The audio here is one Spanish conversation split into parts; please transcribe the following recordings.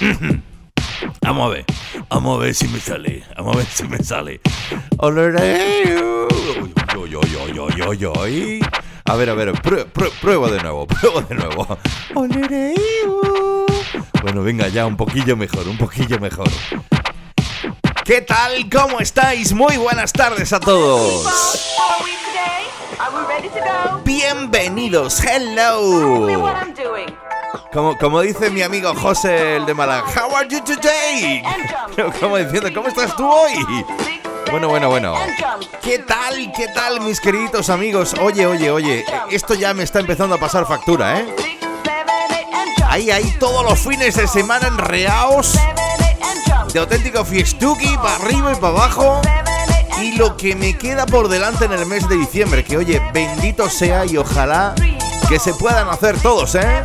Vamos a ver, vamos a ver si me sale, vamos a ver si me sale. A ver, a ver, prueba de nuevo, prueba de nuevo. Bueno, venga ya, un poquillo mejor, un poquillo mejor. ¿Qué tal? ¿Cómo estáis? Muy buenas tardes a todos. Bienvenidos, hello. Como, como dice mi amigo José el de Málaga, How are you today? Como diciendo, ¿cómo estás tú hoy? Bueno, bueno, bueno. ¿Qué tal? ¿Qué tal, mis queridos amigos? Oye, oye, oye, esto ya me está empezando a pasar factura, ¿eh? Ahí, ahí, todos los fines de semana en reaos de auténtico fiestuki, para arriba y para abajo. Y lo que me queda por delante en el mes de diciembre, que oye, bendito sea y ojalá que se puedan hacer todos, ¿eh?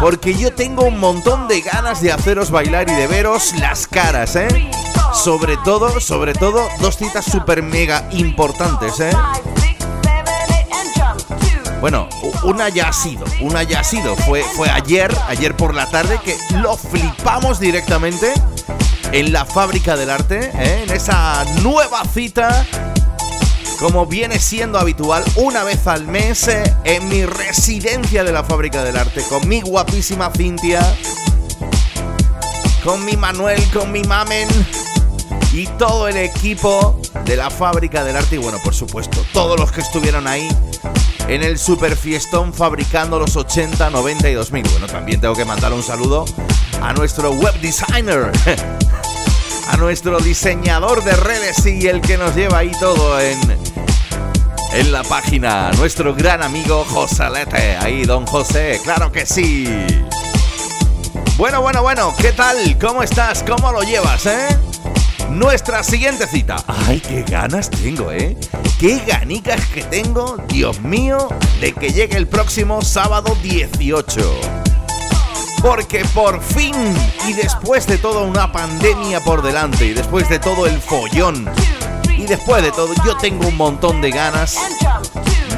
Porque yo tengo un montón de ganas de haceros bailar y de veros las caras, ¿eh? Sobre todo, sobre todo, dos citas super mega importantes, ¿eh? Bueno, una ya ha sido, una ya ha sido. Fue, fue ayer, ayer por la tarde, que lo flipamos directamente en la fábrica del arte, ¿eh? en esa nueva cita como viene siendo habitual, una vez al mes eh, en mi residencia de la Fábrica del Arte, con mi guapísima Cintia, con mi Manuel, con mi Mamen y todo el equipo de la Fábrica del Arte y bueno, por supuesto, todos los que estuvieron ahí en el super fiestón fabricando los 80, 90 y 2000. Bueno, también tengo que mandar un saludo a nuestro web designer, a nuestro diseñador de redes y el que nos lleva ahí todo en, en la página, nuestro gran amigo Josalete. Ahí, don José, claro que sí. Bueno, bueno, bueno, ¿qué tal? ¿Cómo estás? ¿Cómo lo llevas, eh? Nuestra siguiente cita. Ay, qué ganas tengo, ¿eh? Qué ganicas que tengo, Dios mío, de que llegue el próximo sábado 18 porque por fin, y después de toda una pandemia por delante, y después de todo el follón, y después de todo, yo tengo un montón de ganas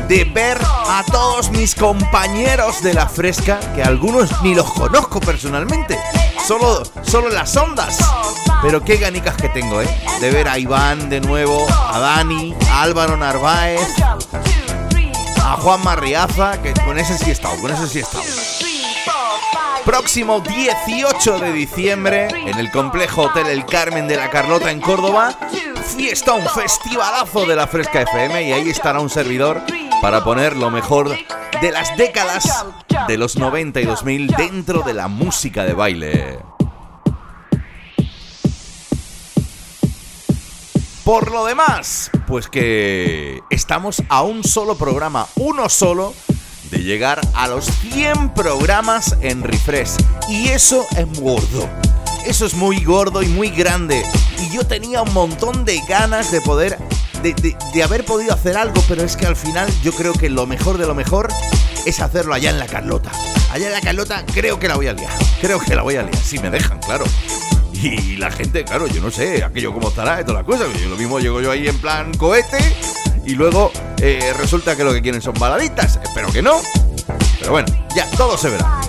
de ver a todos mis compañeros de la fresca, que algunos ni los conozco personalmente, solo, solo las ondas. Pero qué ganicas que tengo, ¿eh? De ver a Iván de nuevo, a Dani, a Álvaro Narváez, a Juan Marriaza, que con ese sí he estado, con ese sí he estado próximo 18 de diciembre en el complejo Hotel El Carmen de la Carlota en Córdoba. Fiesta, un festivalazo de la Fresca FM y ahí estará un servidor para poner lo mejor de las décadas de los 90 y 2000 dentro de la música de baile. Por lo demás, pues que estamos a un solo programa, uno solo de llegar a los 100 programas en Refresh. Y eso es gordo. Eso es muy gordo y muy grande. Y yo tenía un montón de ganas de poder, de, haber podido hacer algo, pero es que al final yo creo que lo mejor de lo mejor es hacerlo allá en la Carlota. Allá en la Carlota creo que la voy a liar. Creo que la voy a liar, si me dejan, claro. Y la gente, claro, yo no sé aquello cómo estará y todas las cosas. Lo mismo llego yo ahí en plan cohete y luego eh, resulta que lo que quieren son baladitas. Espero que no. Pero bueno, ya, todo se verá.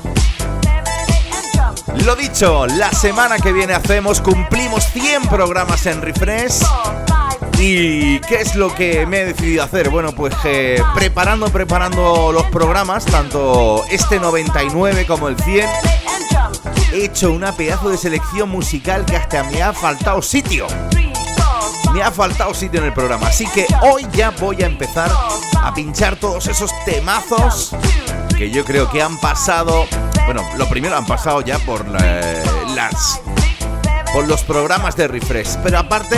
Lo dicho, la semana que viene hacemos, cumplimos 100 programas en Refresh. ¿Y qué es lo que me he decidido hacer? Bueno, pues eh, preparando, preparando los programas, tanto este 99 como el 100, he hecho una pedazo de selección musical que hasta me ha faltado sitio. Me ha faltado sitio en el programa, así que hoy ya voy a empezar a pinchar todos esos temazos que yo creo que han pasado bueno, lo primero han pasado ya por eh, las por los programas de refresh, pero aparte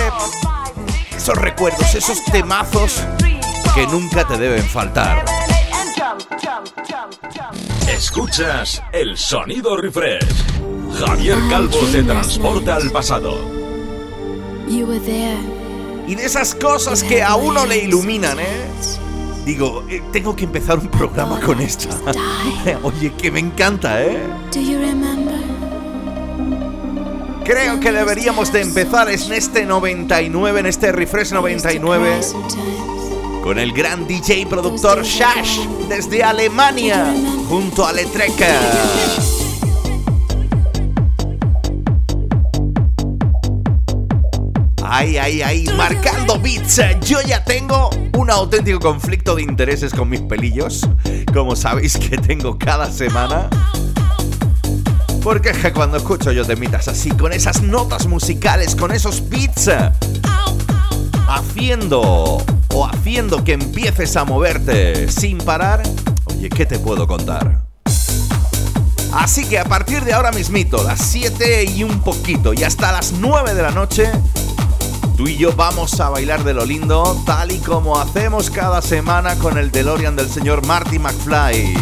esos recuerdos, esos temazos que nunca te deben faltar. Escuchas el sonido refresh. Javier Calvo te transporta al pasado. Y de esas cosas que a uno le iluminan, ¿eh? Digo, eh, tengo que empezar un programa con esta. Oye, que me encanta, ¿eh? Creo que deberíamos de empezar en este 99, en este refresh 99, con el gran DJ productor Shash desde Alemania, junto a Letreca. Ay, ay, ay, marcando beats. Yo ya tengo un auténtico conflicto de intereses con mis pelillos, como sabéis que tengo cada semana. Porque es que cuando escucho yo temitas así, con esas notas musicales, con esos beats, haciendo o haciendo que empieces a moverte sin parar, oye, ¿qué te puedo contar? Así que a partir de ahora mismito, las 7 y un poquito y hasta las 9 de la noche, Tú y yo vamos a bailar de lo lindo, tal y como hacemos cada semana con el DeLorean del señor Marty McFly.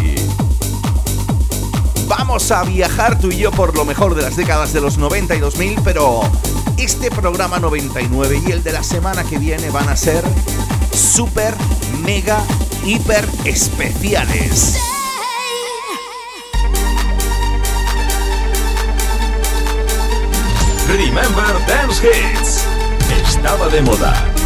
Vamos a viajar tú y yo por lo mejor de las décadas de los 90 y 2000, pero este programa 99 y el de la semana que viene van a ser super, mega, hiper especiales. Remember Dance Hits estaba de moda.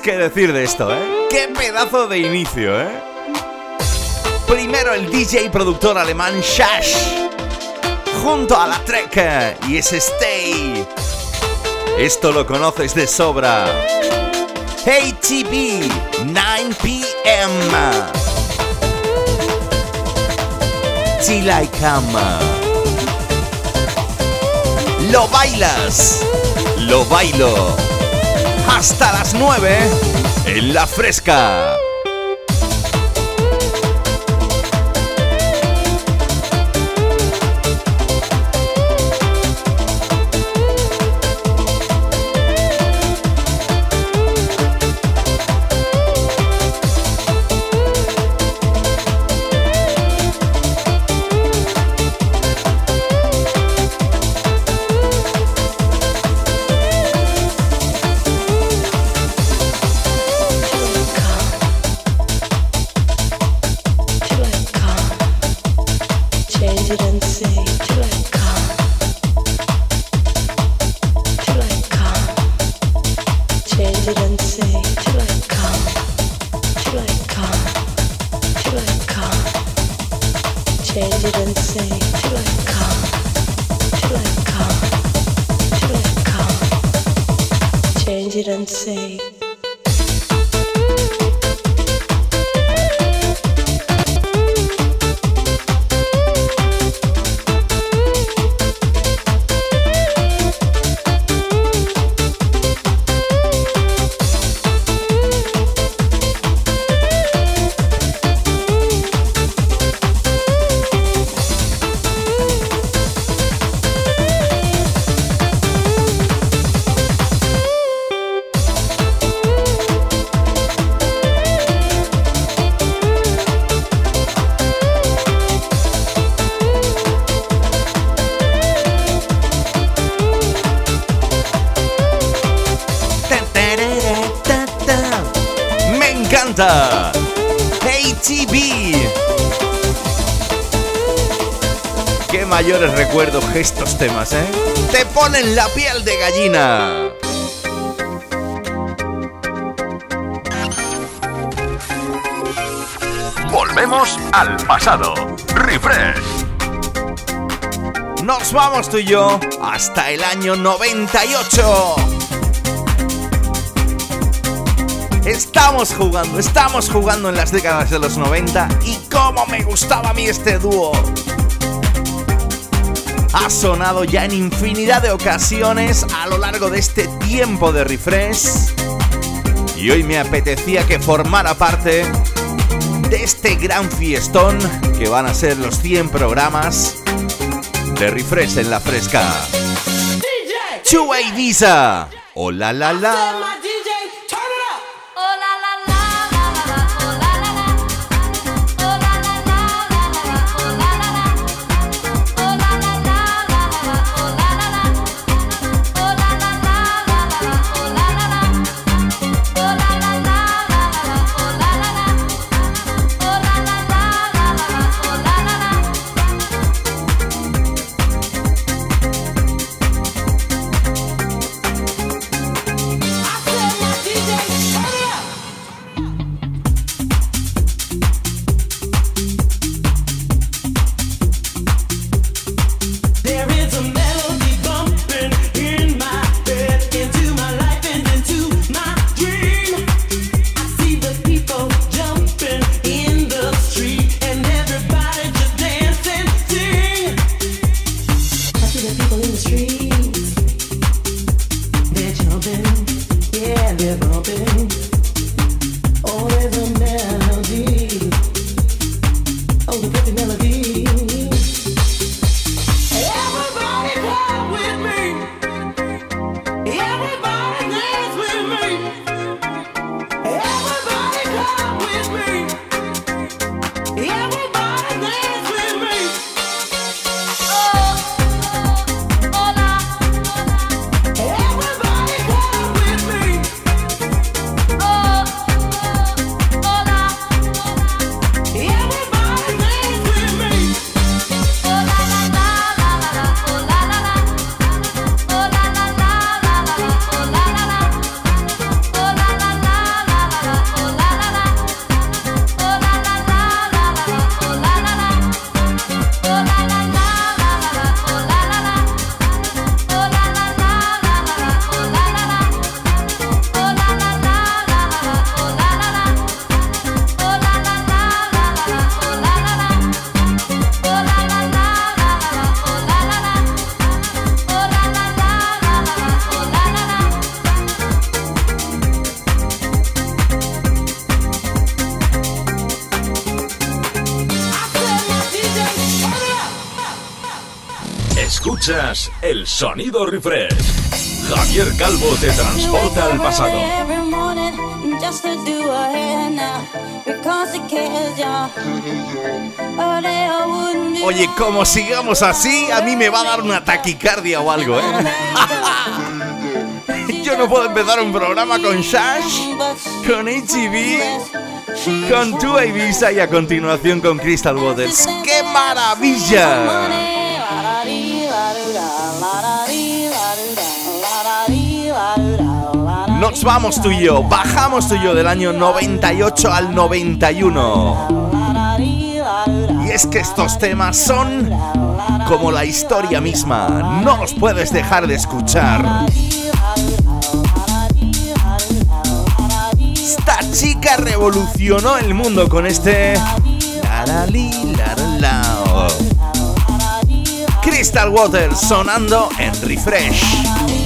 Tienes que decir de esto, eh? ¡Qué pedazo de inicio, eh! Primero el DJ y productor alemán Shash, junto a la Trek y ese Stay. Esto lo conoces de sobra. Hey TV, 9 p.m. Till. Lo bailas. Lo bailo. Hasta las 9 en la fresca. Estos temas, ¿eh? Te ponen la piel de gallina. Volvemos al pasado. Refresh. Nos vamos tú y yo hasta el año 98. Estamos jugando, estamos jugando en las décadas de los 90 y cómo me gustaba a mí este dúo ha sonado ya en infinidad de ocasiones a lo largo de este tiempo de refresh. Y hoy me apetecía que formara parte de este gran fiestón que van a ser los 100 programas de refresh en la fresca. Chua Visa. Hola la la. Sonido refresh. Javier Calvo te transporta al pasado. Oye, como sigamos así, a mí me va a dar una taquicardia o algo, ¿eh? Yo no puedo empezar un programa con Shash, con HB, con Tua Ibiza y a continuación con Crystal Waters. ¡Qué maravilla! Nos vamos tú y yo, bajamos tú y yo del año 98 al 91. Y es que estos temas son como la historia misma, no los puedes dejar de escuchar. Esta chica revolucionó el mundo con este... Crystal Water sonando en Refresh.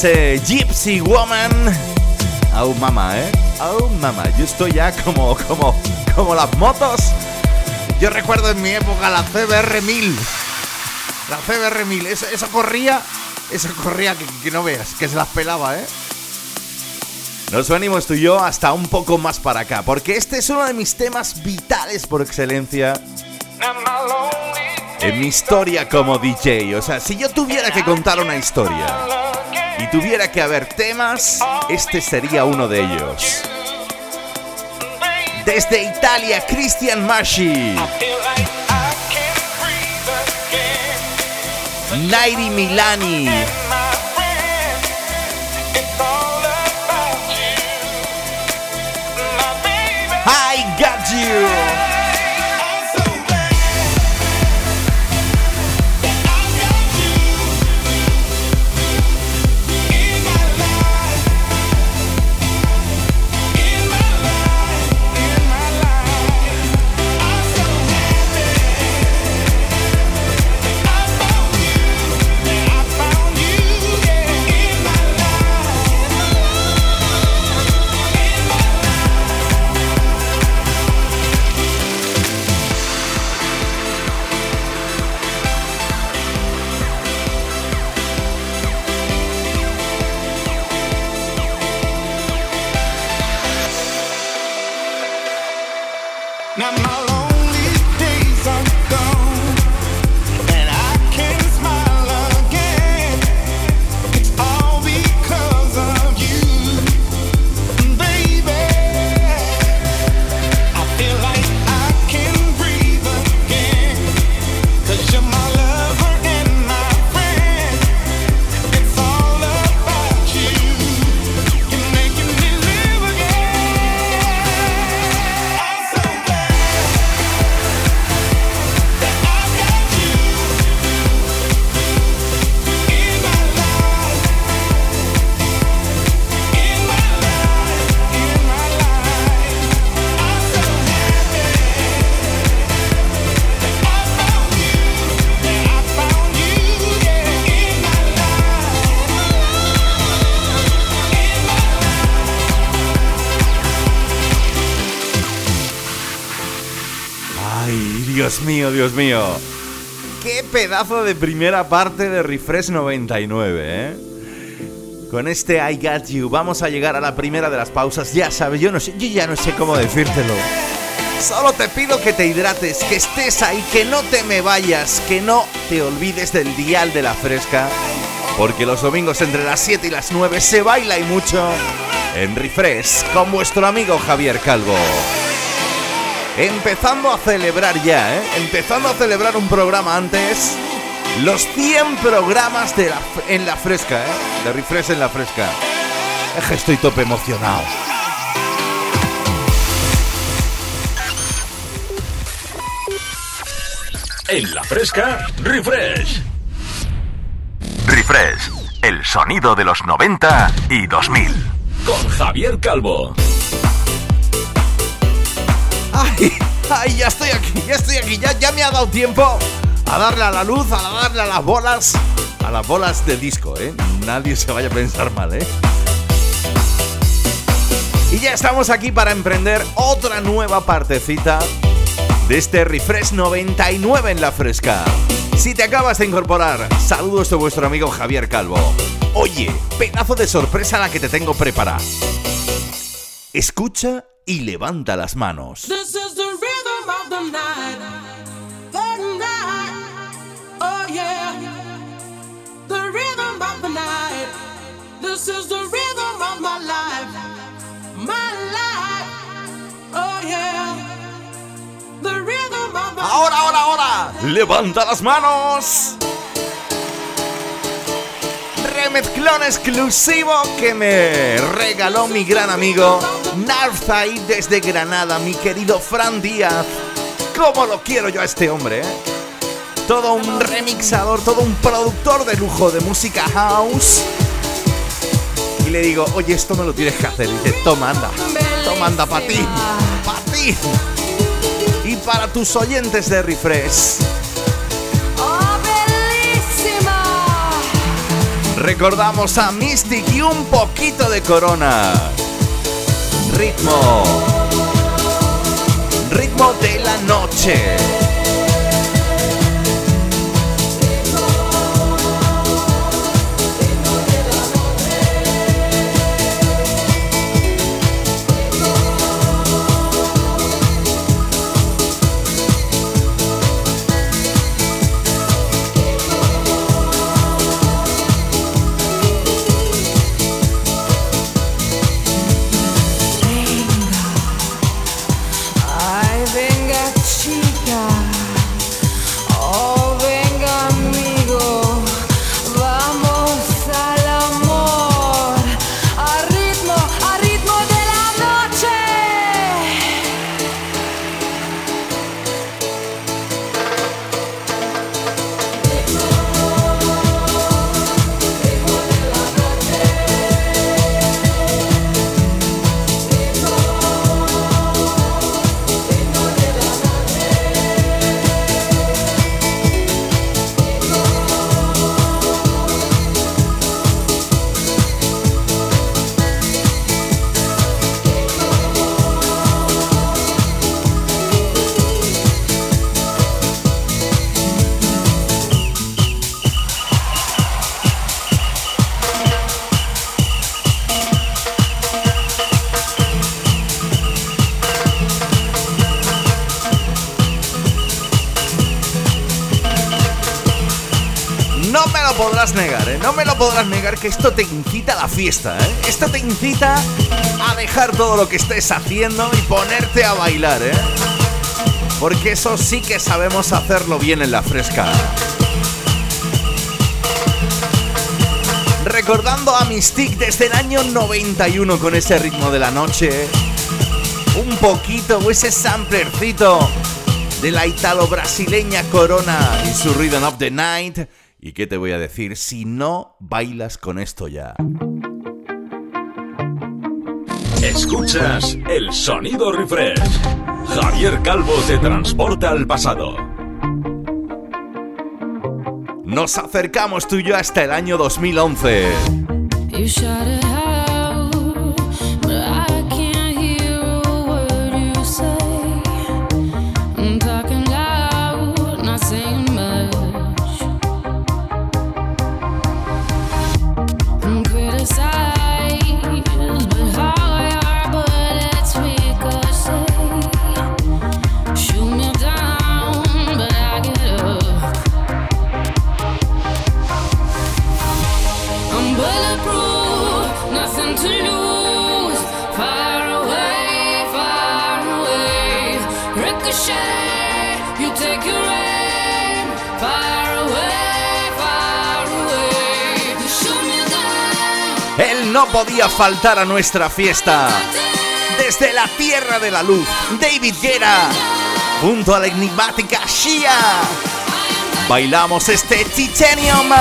Para ese Gypsy Woman. Oh mamá, ¿eh? Oh mamá, yo estoy ya como, como, como las motos. Yo recuerdo en mi época la CBR 1000. La CBR 1000, eso, corría, eso corría que, que, no veas, que se las pelaba, ¿eh? Nos venimos tú y yo hasta un poco más para acá, porque este es uno de mis temas vitales por excelencia en mi historia como DJ. O sea, si yo tuviera que contar una historia y tuviera que haber temas, este sería uno de ellos. Desde Italia, Christian Masci. Nairi Milani. Dios mío. Qué pedazo de primera parte de Refresh 99, ¿eh? Con este I Got You vamos a llegar a la primera de las pausas. Ya sabes, yo no sé, yo ya no sé cómo decírtelo. Solo te pido que te hidrates, que estés ahí, que no te me vayas, que no te olvides del dial de la fresca, porque los domingos entre las 7 y las 9 se baila y mucho en Refresh con vuestro amigo Javier Calvo empezando a celebrar ya, ¿eh? Empezando a celebrar un programa antes. Los 100 programas de la, en la fresca, ¿eh? De refresh en la fresca. Es que estoy tope emocionado. En la fresca, refresh. Refresh, el sonido de los 90 y 2000. Con Javier Calvo. ¡Ay! ¡Ay! Ya estoy aquí, ya estoy aquí, ya, ya me ha dado tiempo a darle a la luz, a darle a las bolas, a las bolas de disco, ¿eh? Nadie se vaya a pensar mal, ¿eh? Y ya estamos aquí para emprender otra nueva partecita de este Refresh 99 en la fresca. Si te acabas de incorporar, saludos de vuestro amigo Javier Calvo. Oye, pedazo de sorpresa la que te tengo preparada. Escucha y levanta las manos. This is the rhythm of the night. The night. Oh yeah. The rhythm of the night. This is the rhythm of my life. My life. Oh yeah. The rhythm of my Ahora, ahora, ahora. Levanta las manos remezclón exclusivo que me regaló mi gran amigo Narfai desde Granada, mi querido Fran Díaz. ¿Cómo lo quiero yo a este hombre? Eh? Todo un remixador, todo un productor de lujo de música house. Y le digo, oye, esto me lo tienes que hacer. Y dice, toma, anda, toma, anda, para ti, para ti. Y para tus oyentes de Refresh. Recordamos a Mystic y un poquito de corona. Ritmo. Ritmo de la noche. Que esto te incita a la fiesta, ¿eh? Esto te incita a dejar todo lo que estés haciendo y ponerte a bailar, ¿eh? Porque eso sí que sabemos hacerlo bien en la fresca. Recordando a Mystique desde el año 91 con ese ritmo de la noche. Un poquito, ese samplercito de la italo-brasileña Corona y su Rhythm of the Night. ¿Y qué te voy a decir si no bailas con esto ya? Escuchas el sonido refresh. Javier Calvo te transporta al pasado. Nos acercamos tú y yo hasta el año 2011. No podía faltar a nuestra fiesta. Desde la Tierra de la Luz, David Guerra, junto a la enigmática Shia, bailamos este Titanium.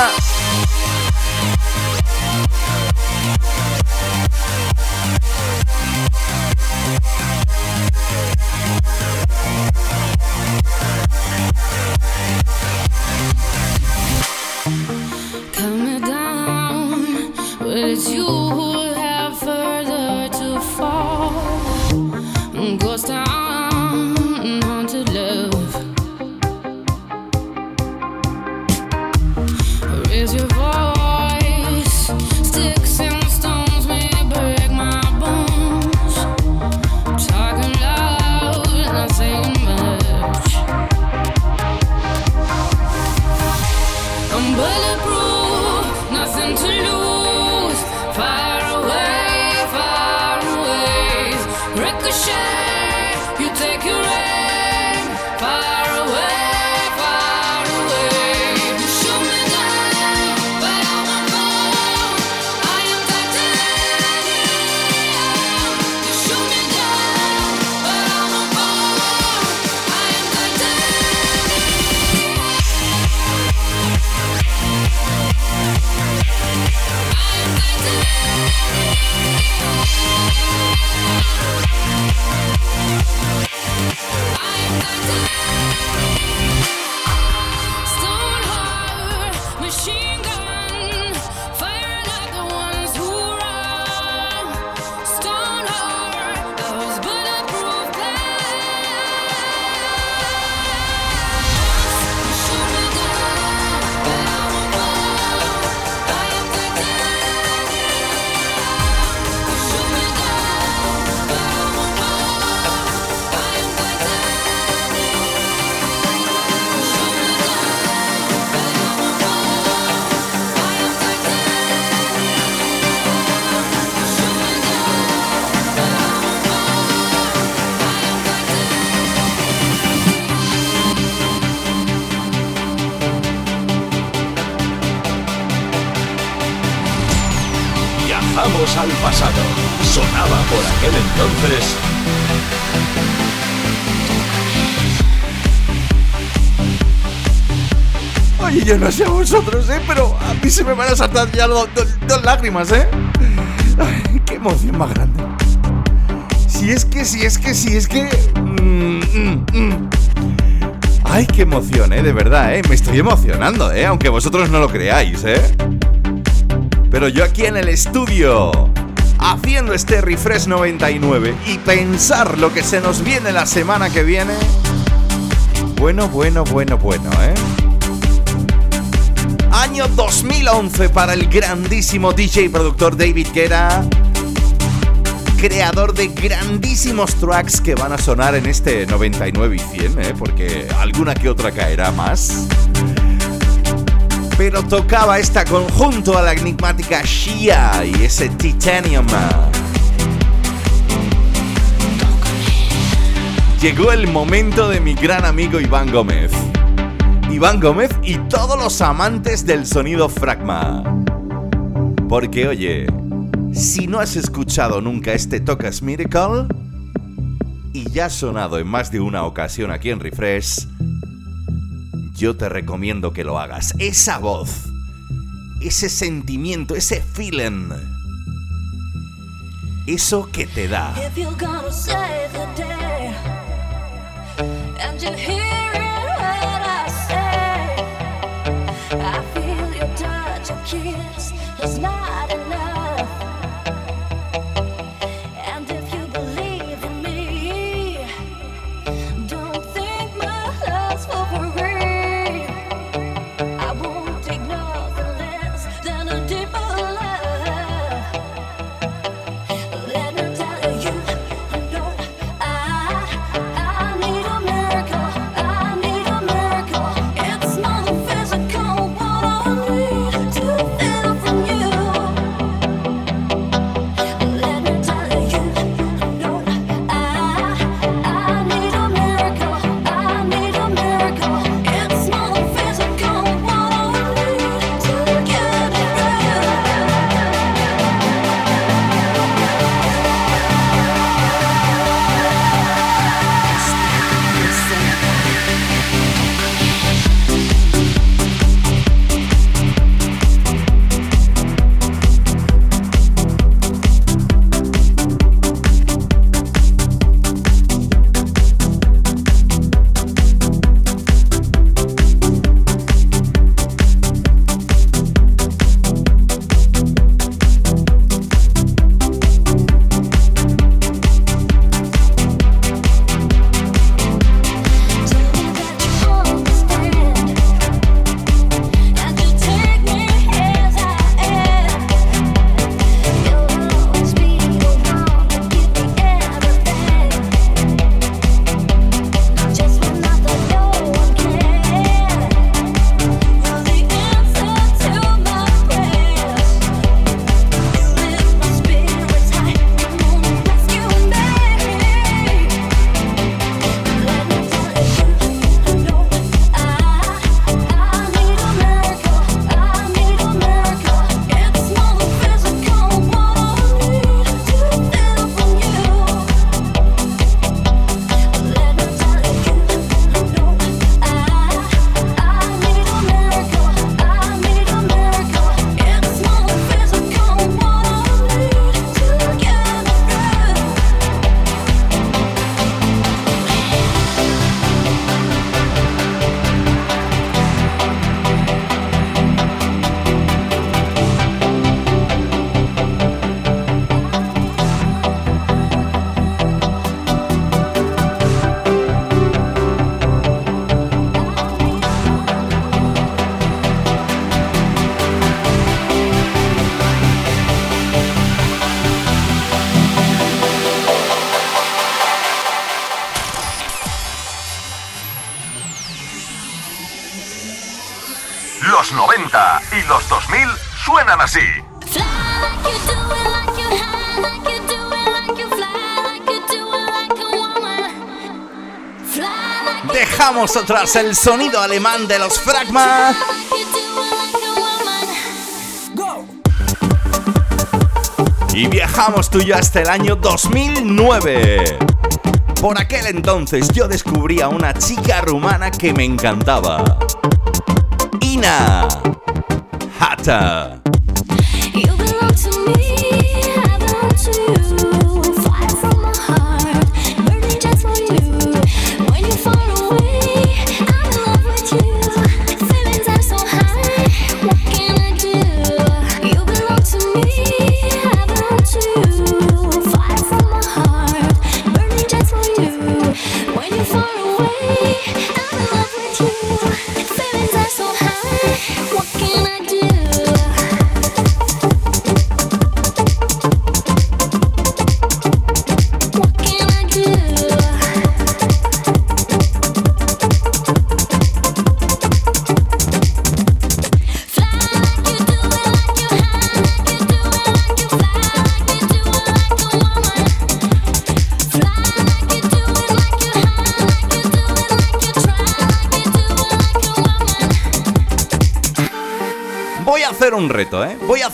Yo no sé a vosotros, ¿eh? Pero a mí se me van a saltar ya dos, lágrimas, ¿eh? Qué emoción más grande. Si es que, si es que, si es que... Mm, mm, mm. Ay, qué emoción, ¿eh? De verdad, ¿eh? Me estoy emocionando, ¿eh? Aunque vosotros no lo creáis, ¿eh? Pero yo aquí en el estudio, haciendo este refresh 99 y pensar lo que se nos viene la semana que viene. Bueno, bueno, bueno, bueno, ¿eh? Año 2011 para el grandísimo DJ y productor David Guerra, creador de grandísimos tracks que van a sonar en este 99 y 100, ¿eh? porque alguna que otra caerá más. Pero tocaba esta conjunto a la enigmática Shia y ese Titanium. Llegó el momento de mi gran amigo Iván Gómez. Iván Gómez y todos los amantes del sonido Fragma. Porque oye, si no has escuchado nunca este Tocas Miracle y ya ha sonado en más de una ocasión aquí en Refresh, yo te recomiendo que lo hagas. Esa voz, ese sentimiento, ese feeling, eso que te da. Atrás el sonido alemán de los Fragma. Y viajamos tú y yo hasta el año 2009. Por aquel entonces yo descubrí a una chica rumana que me encantaba. Ina Hata.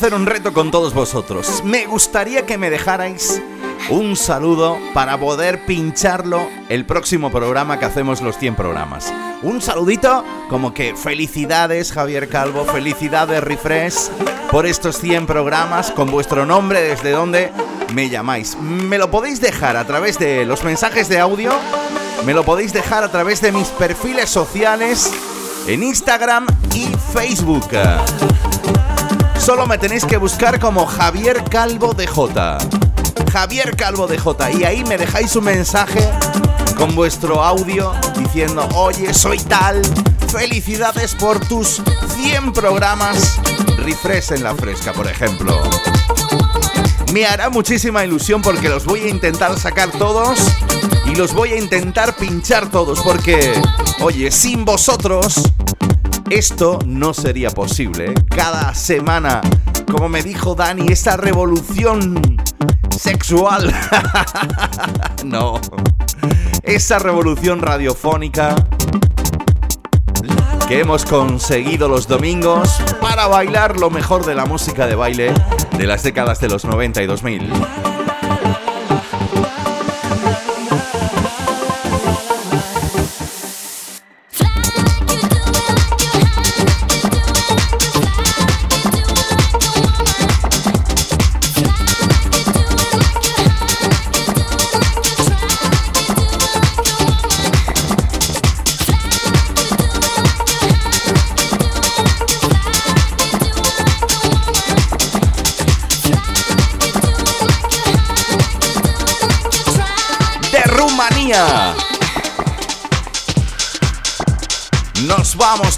Hacer un reto con todos vosotros. Me gustaría que me dejarais un saludo para poder pincharlo el próximo programa que hacemos los 100 programas. Un saludito como que felicidades Javier Calvo, felicidades Refresh por estos 100 programas con vuestro nombre desde donde me llamáis. Me lo podéis dejar a través de los mensajes de audio, me lo podéis dejar a través de mis perfiles sociales en Instagram y Facebook. Solo me tenéis que buscar como Javier Calvo DJ. Javier Calvo DJ. Y ahí me dejáis un mensaje con vuestro audio diciendo, oye, soy tal. Felicidades por tus 100 programas. Refresh en la fresca, por ejemplo. Me hará muchísima ilusión porque los voy a intentar sacar todos y los voy a intentar pinchar todos porque, oye, sin vosotros esto no sería posible. Cada semana, como me dijo Dani, esta revolución sexual. no. Esa revolución radiofónica que hemos conseguido los domingos para bailar lo mejor de la música de baile de las décadas de los 90 y 2000.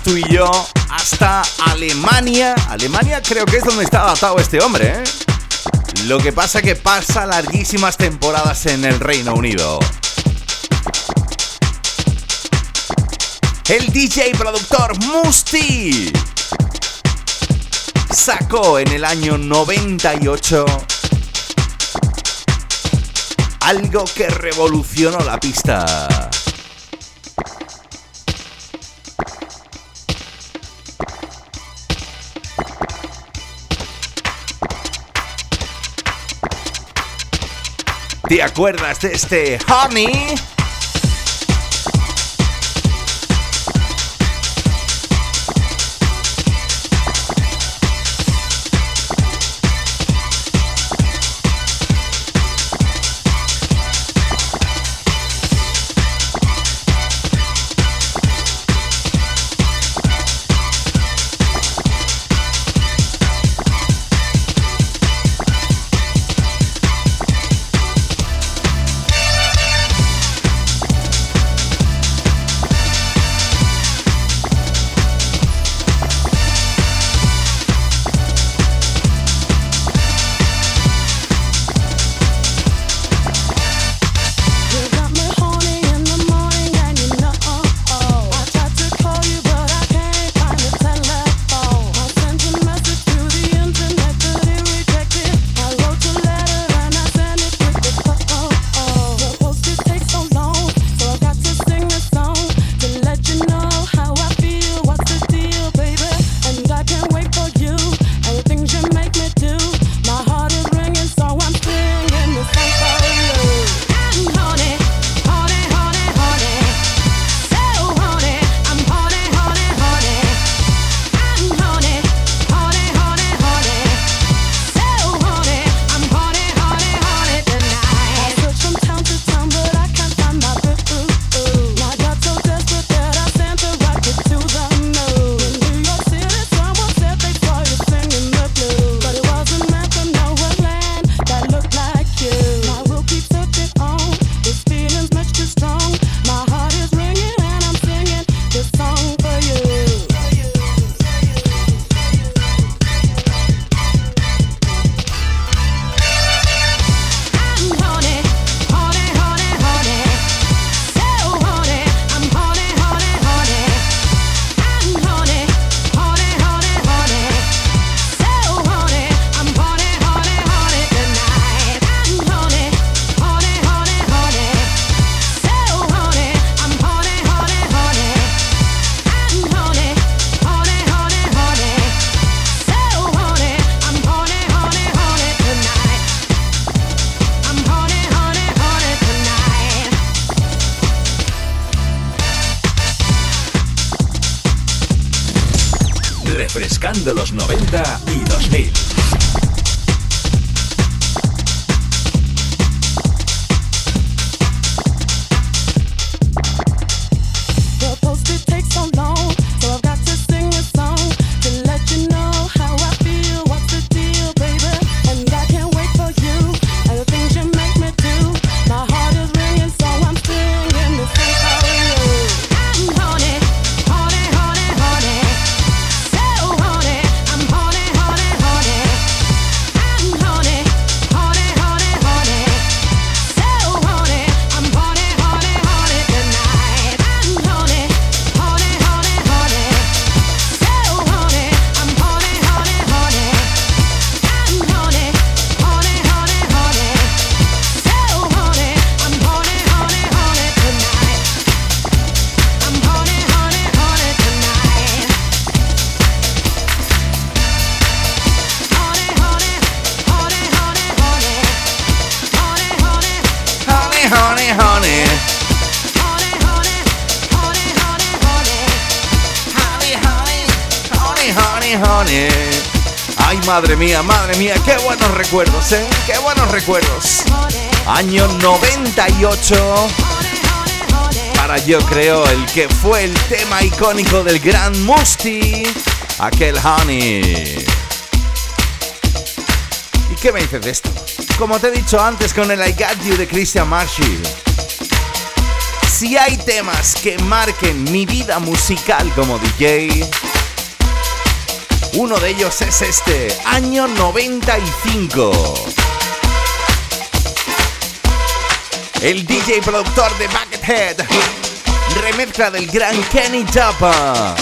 Tú y yo hasta Alemania. Alemania creo que es donde está adaptado este hombre, ¿eh? Lo que pasa que pasa larguísimas temporadas en el Reino Unido. El DJ productor Musti sacó en el año 98 algo que revolucionó la pista. ¿Te acuerdas de este Honey? Qué buenos recuerdos, ¿eh? Qué buenos recuerdos. Año 98. Para yo creo el que fue el tema icónico del gran Musti, aquel Honey. ¿Y qué me dices de esto? Como te he dicho antes con el I Got You de Christian Marshall. Si hay temas que marquen mi vida musical como DJ, uno de ellos es este, año 95. El DJ productor de Buckethead, remezcla del gran Kenny Chapa.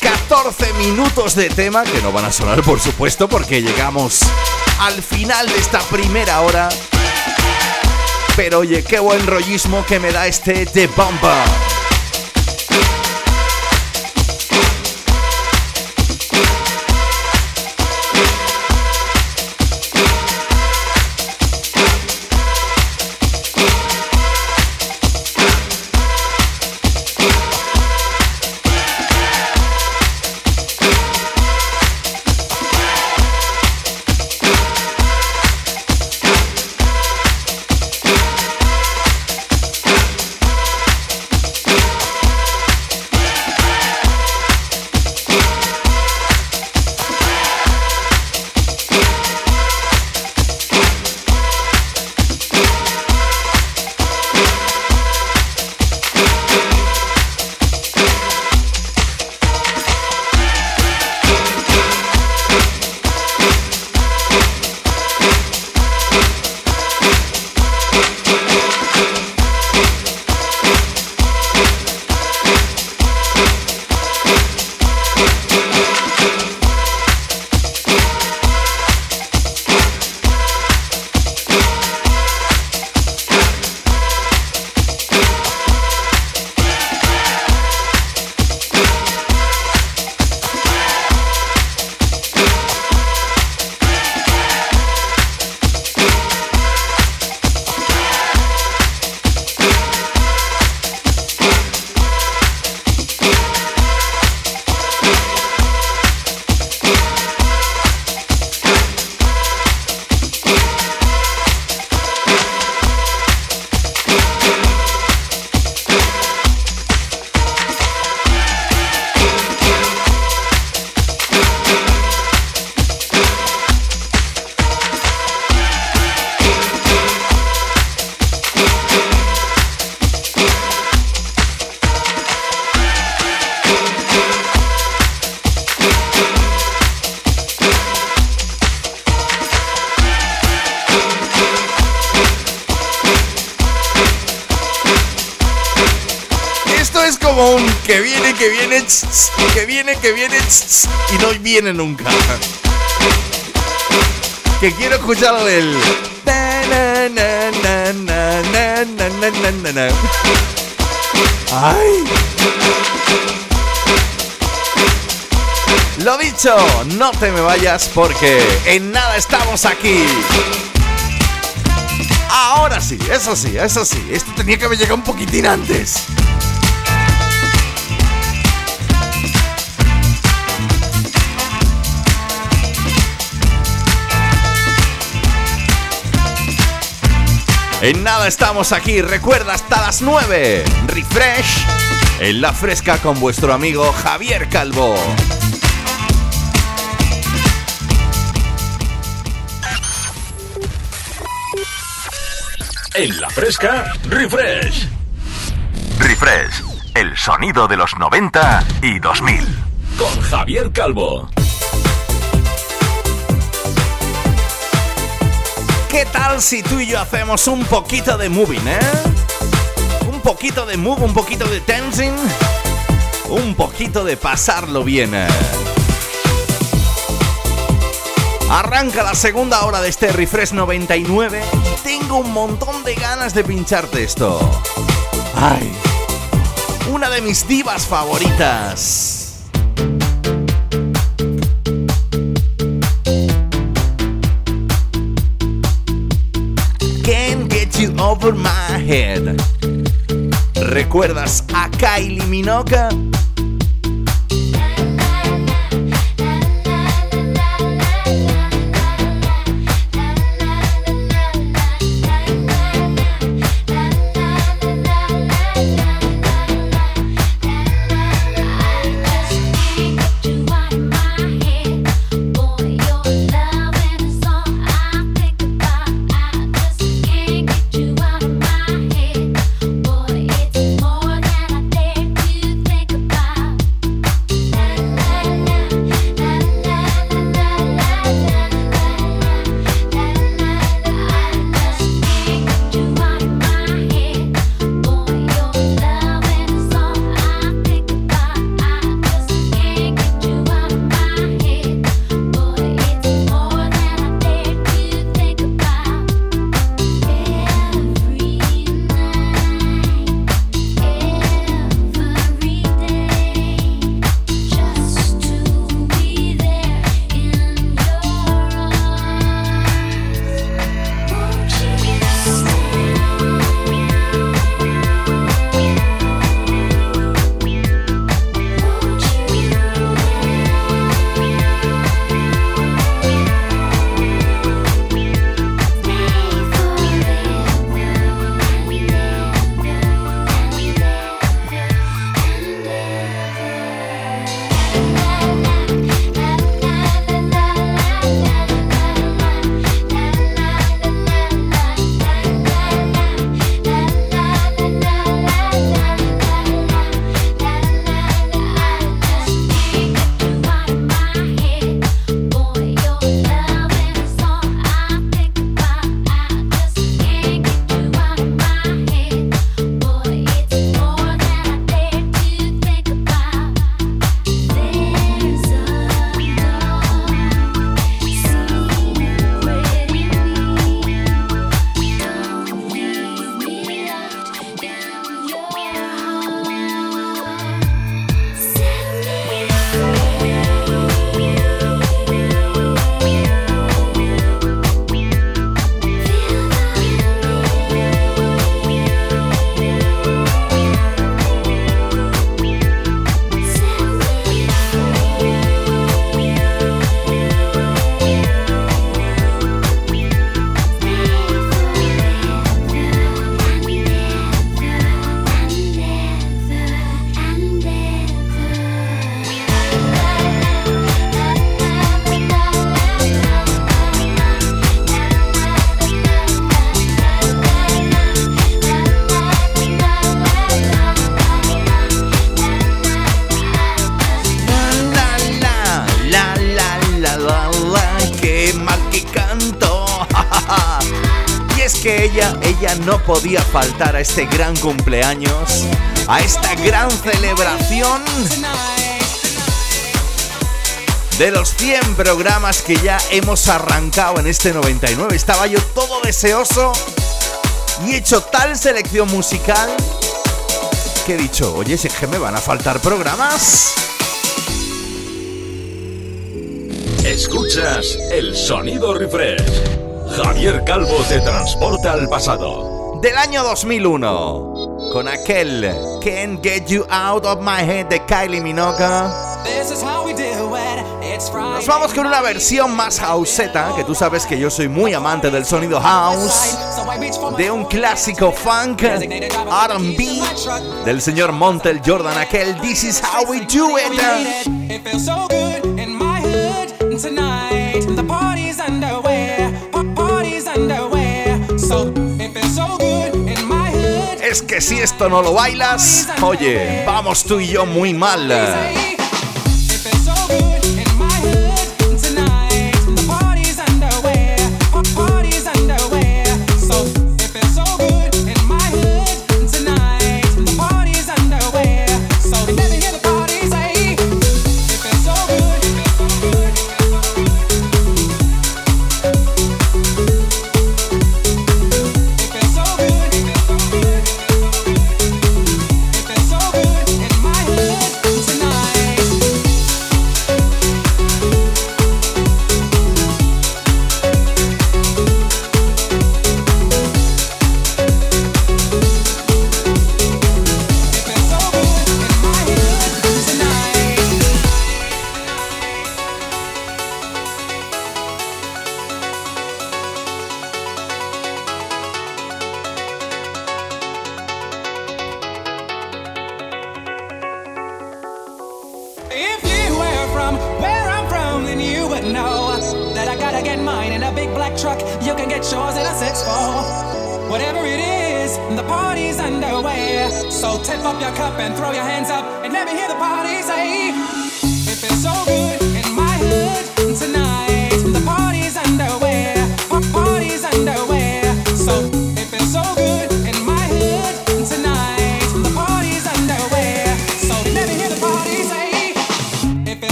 14 minutos de tema que no van a sonar por supuesto porque llegamos al final de esta primera hora. Pero oye, qué buen rollismo que me da este The Bumper. Viene nunca. Que quiero escucharlo del. Ay. Lo dicho, no te me vayas porque en nada estamos aquí. Ahora sí, eso sí, eso sí. Esto tenía que haber llegado un poquitín antes. En nada estamos aquí, recuerda hasta las 9. Refresh en la fresca con vuestro amigo Javier Calvo. En la fresca, refresh. Refresh, el sonido de los 90 y 2000. Con Javier Calvo. ¿Qué tal si tú y yo hacemos un poquito de moving, eh? Un poquito de move, un poquito de dancing, un poquito de pasarlo bien. eh. Arranca la segunda hora de este Refresh 99 y tengo un montón de ganas de pincharte esto. Ay, una de mis divas favoritas. ¿Recuerdas a Kylie Minogue? Qué mal que canto. y es que ella, ella no podía faltar a este gran cumpleaños, a esta gran celebración de los 100 programas que ya hemos arrancado en este 99. Estaba yo todo deseoso y he hecho tal selección musical que he dicho, oye, si es que me van a faltar programas. Escuchas el sonido refresh. Javier Calvo te transporta al pasado. del año 2001 con aquel Can't Get You Out of My Head de Kylie Minogue. Nos vamos con una versión más houseeta, que tú sabes que yo soy muy amante del sonido house. de un clásico funk RB del señor Montel Jordan, aquel This is how we do it. Es que si esto no lo bailas, oye, vamos tú y yo muy mal.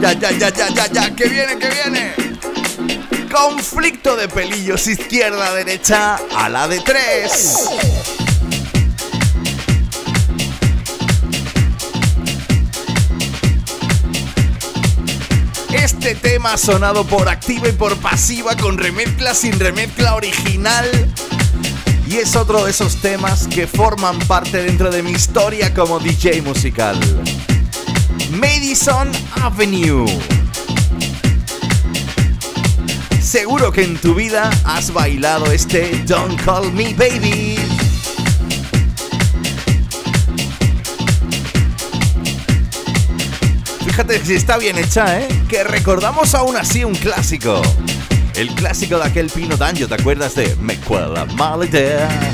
Ya, ya, ya, ya, ya, que viene, que viene. Conflicto de pelillos izquierda-derecha a la de tres. Este tema ha sonado por activa y por pasiva con remezcla sin remezcla original. Y es otro de esos temas que forman parte dentro de mi historia como DJ musical. Madison Avenue. Seguro que en tu vida has bailado este Don't Call Me Baby. Fíjate si está bien hecha, ¿eh? Que recordamos aún así un clásico. El clásico de aquel Pino Danjo, ¿te acuerdas de Me Cuela Mala Idea?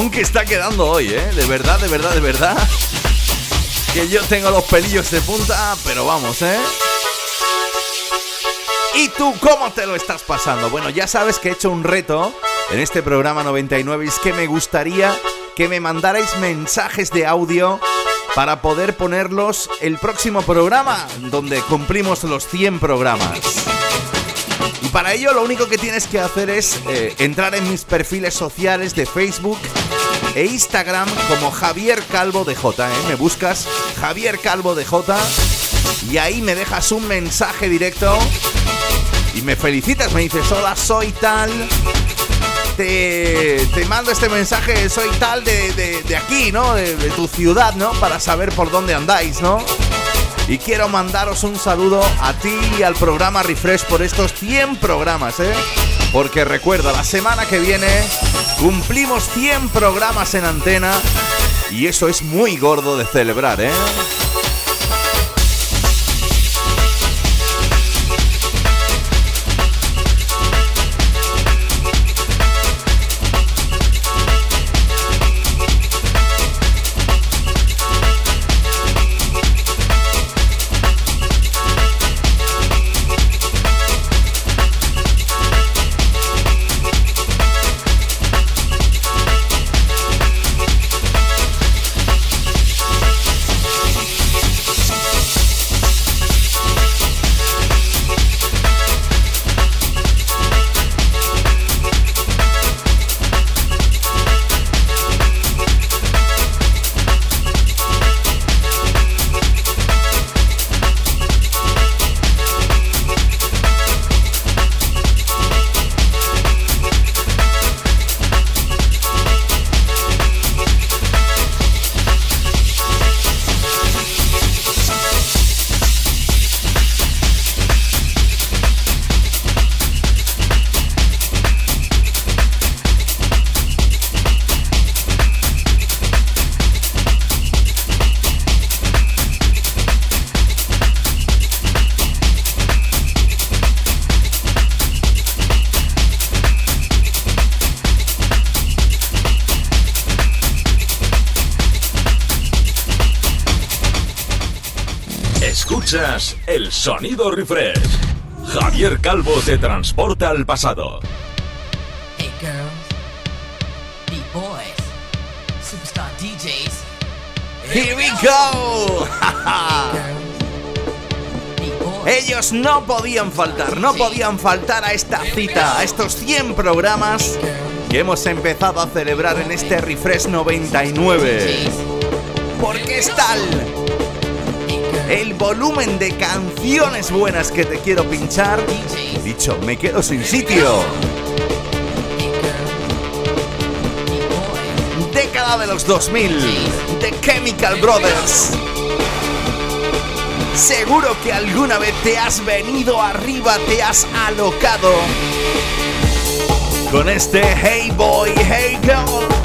Programón que está quedando hoy, ¿eh? De verdad, de verdad, de verdad. Que yo tengo los pelillos de punta, pero vamos, ¿eh? ¿Y tú cómo te lo estás pasando? Bueno, ya sabes que he hecho un reto en este programa 99 y es que me gustaría que me mandarais mensajes de audio para poder ponerlos el próximo programa, donde cumplimos los 100 programas. Y para ello lo único que tienes que hacer es eh, entrar en mis perfiles sociales de Facebook e Instagram como Javier Calvo de J. ¿eh? Me buscas Javier Calvo de J y ahí me dejas un mensaje directo y me felicitas, me dices, hola, soy tal. Te, te mando este mensaje, soy tal de, de- de aquí, ¿no? De, tu ciudad, ¿no? Para saber por dónde andáis, ¿no? Y quiero mandaros un saludo a ti y al programa Refresh por estos 100 programas, ¿eh? Porque recuerda, la semana que viene cumplimos 100 programas en antena y eso es muy gordo de celebrar, ¿eh? Sonido refresh. Javier Calvo te transporta al pasado. Hey girls, beat boys, superstar DJs. Here we go. Ellos no podían faltar, no podían faltar a esta cita, a estos 100 programas que hemos empezado a celebrar en este Refresh 99. Porque es tal el volumen de canciones buenas que te quiero pinchar. Dicho, me quedo sin sitio. Década de los 2000, The Chemical Brothers. Seguro que alguna vez te has venido arriba, te has alocado con este Hey Boy, Hey Girl.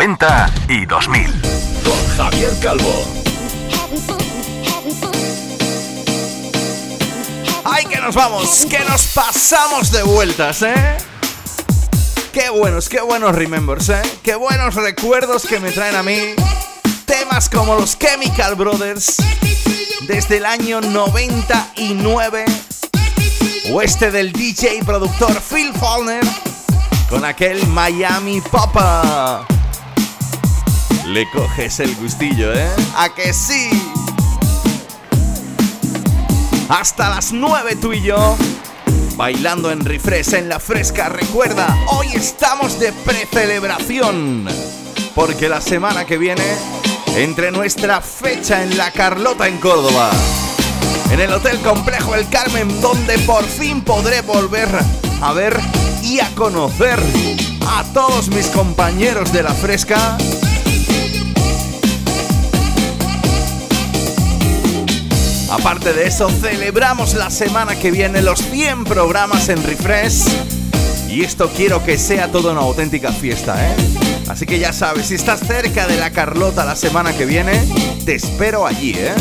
90 y 2000. Con Javier Calvo. ¡Ay, que nos vamos! ¡Que nos pasamos de vueltas, eh! Qué buenos, qué buenos remembers, ¿eh? Qué buenos recuerdos que me traen a mí. Temas como los Chemical Brothers desde el año 99. O este del DJ y productor Phil Fallner con aquel Miami Papa. Le coges el gustillo, ¿eh? ¿A que sí? Hasta las 9 tú y yo bailando en refresh en la fresca. Recuerda, hoy estamos de precelebración. Porque la semana que viene, entre nuestra fecha en La Carlota en Córdoba, en el Hotel Complejo El Carmen, donde por fin podré volver a ver y a conocer a todos mis compañeros de la fresca. Aparte de eso, celebramos la semana que viene los 100 programas en Refresh. Y esto quiero que sea toda una auténtica fiesta, ¿eh? Así que ya sabes, si estás cerca de la Carlota la semana que viene, te espero allí, ¿eh?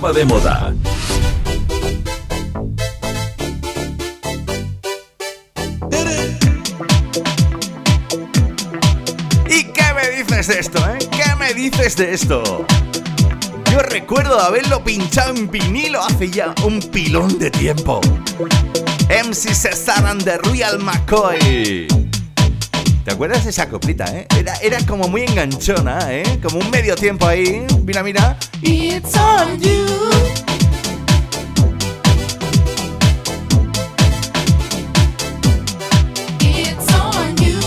De moda. ¿Y qué me dices de esto, eh? ¿Qué me dices de esto? Yo recuerdo haberlo pinchado en vinilo hace ya un pilón de tiempo. MC Cesar and the Real McCoy. ¿Te acuerdas de esa coplita, eh? Era, era como muy enganchona, eh? Como un medio tiempo ahí. Mira, mira. It's on you. It's on you.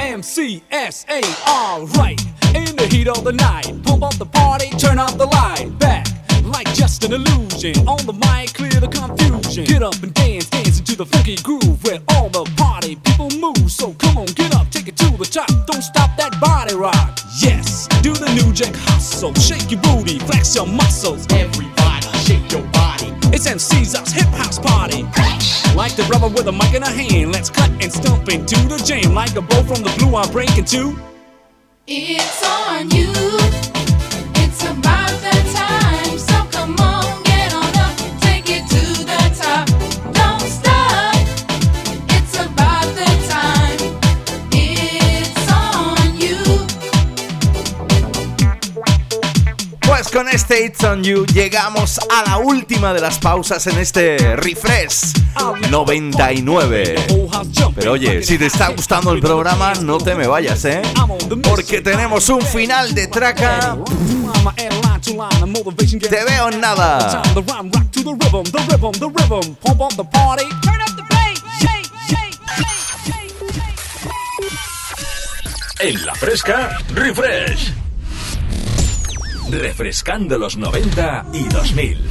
MCSA, alright. In the heat of the night, pump up the party, turn up the light. Back an illusion. On the mic, clear the confusion. Get up and dance, dance into the funky groove where all the party people move. So come on, get up, take it to the top. Don't stop that body rock. Yes, do the new jack hustle. Shake your booty, flex your muscles. Everybody, shake your body. It's MC's hip house party. Like the brother with a mic in a hand, let's cut and stomp into the jam. Like a bow from the blue, I'm breaking two. It's on you. Con este It's on You. Llegamos a la última de las pausas en este refresh 99. Pero oye, si te está gustando el programa, no te me vayas, ¿eh? Porque tenemos un final de traca. Te veo en nada. En la fresca, refresh. Refrescando los 90 y 2000.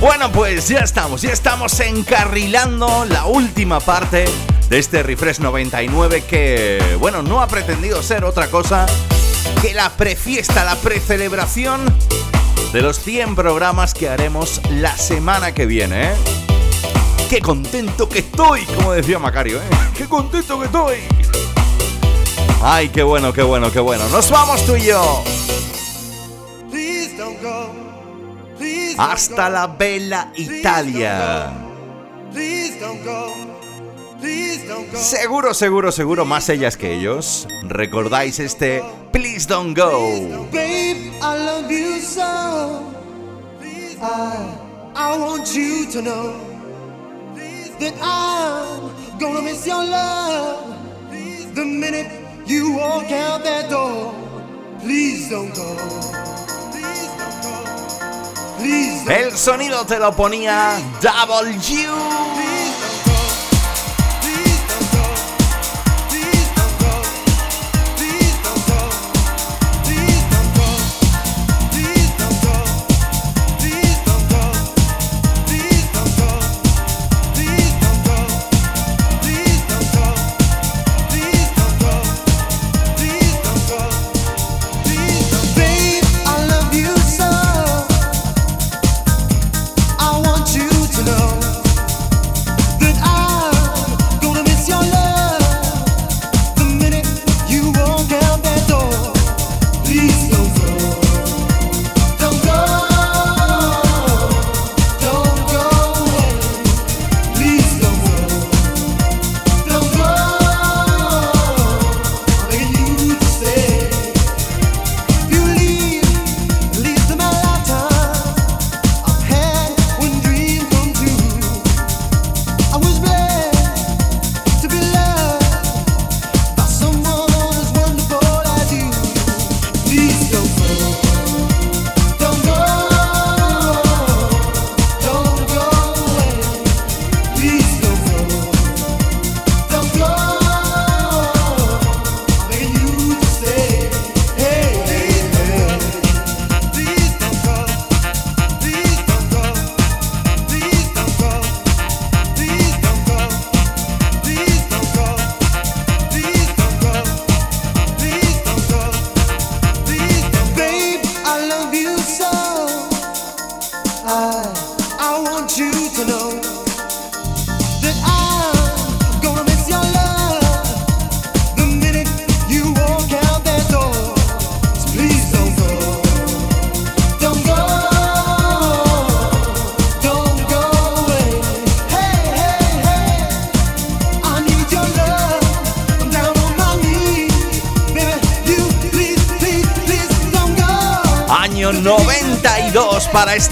Bueno, pues ya estamos, ya estamos encarrilando la última parte de este Refresh 99 que, bueno, no ha pretendido ser otra cosa que la prefiesta, la precelebración de los 100 programas que haremos la semana que viene, ¿eh? ¡Qué contento que estoy! Como decía Macario, ¿eh? ¡Qué contento que estoy! ¡Ay, qué bueno, qué bueno, qué bueno! ¡Nos vamos tú y yo! Hasta la bella Italia. Seguro, seguro, seguro, más ellas que ellos. ¿Recordáis este Please Don't Go? Babe, I love you so. I, I want you to know that I'm gonna miss your love the minute you walk out that door. Please don't go. Please don't El sonido te lo ponía Double U.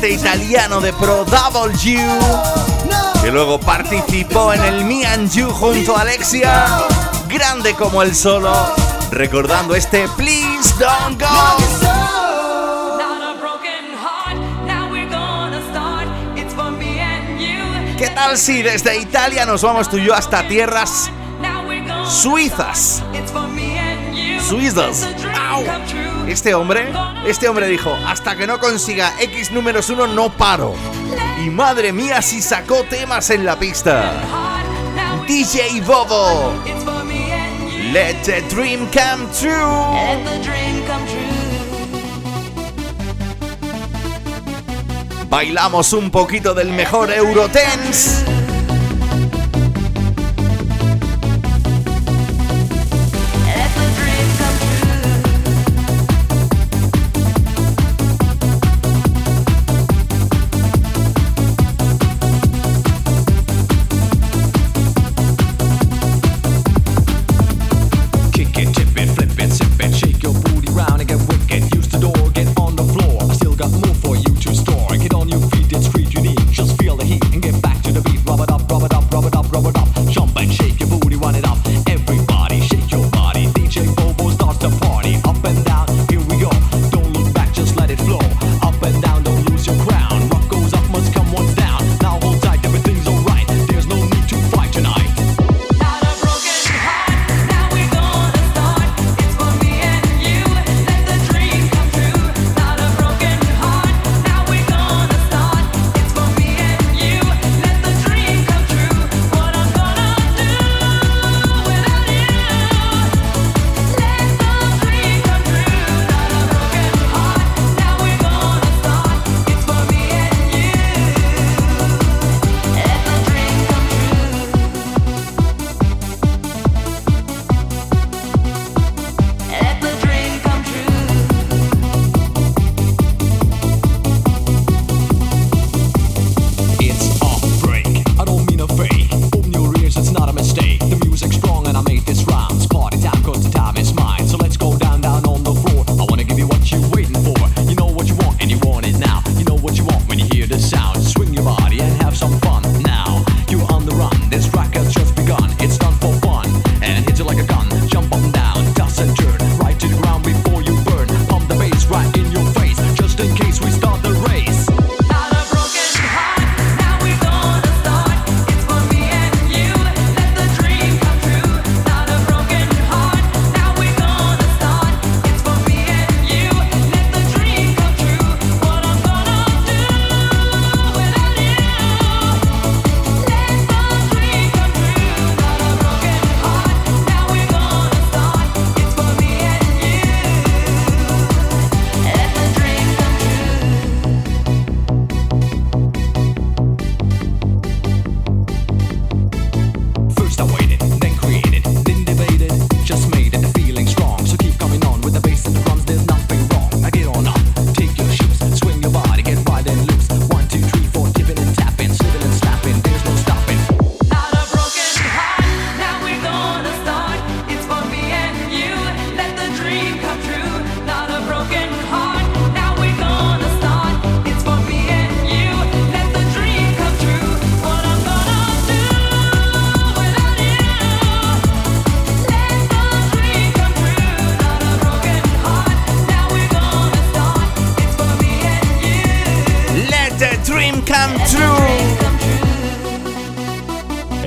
92 para este italiano de Pro Double U. Que luego participó en el Me and You junto a Alexia. Grande como el solo. Recordando este Please Don't Go. ¿Qué tal si desde Italia nos vamos tú y yo hasta tierras suizas? Suizas. Au. Este hombre, este hombre dijo, hasta que no consiga X números uno no paro. Y madre mía si sacó temas en la pista. DJ Bobo, let the dream come true. Let the dream come true. Bailamos un poquito del mejor Eurotense.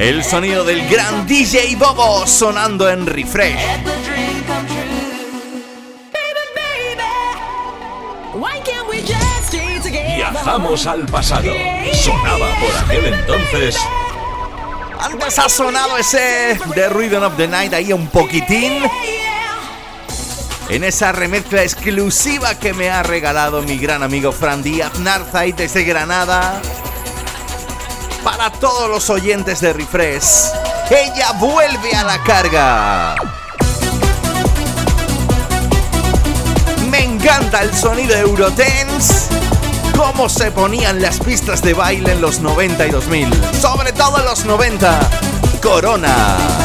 El sonido del gran DJ Bobo sonando en refresh. Viajamos al pasado. Sonaba por aquel entonces. Antes ha sonado ese The Rhythm of the Night ahí un poquitín. En esa remezcla exclusiva que me ha regalado mi gran amigo Fran Díaz Narzai desde Granada. Para todos los oyentes de Refresh, ella vuelve a la carga. Me encanta el sonido Eurotense. Cómo se ponían las pistas de baile en los 90 y 2000. Sobre todo en los 90. Corona.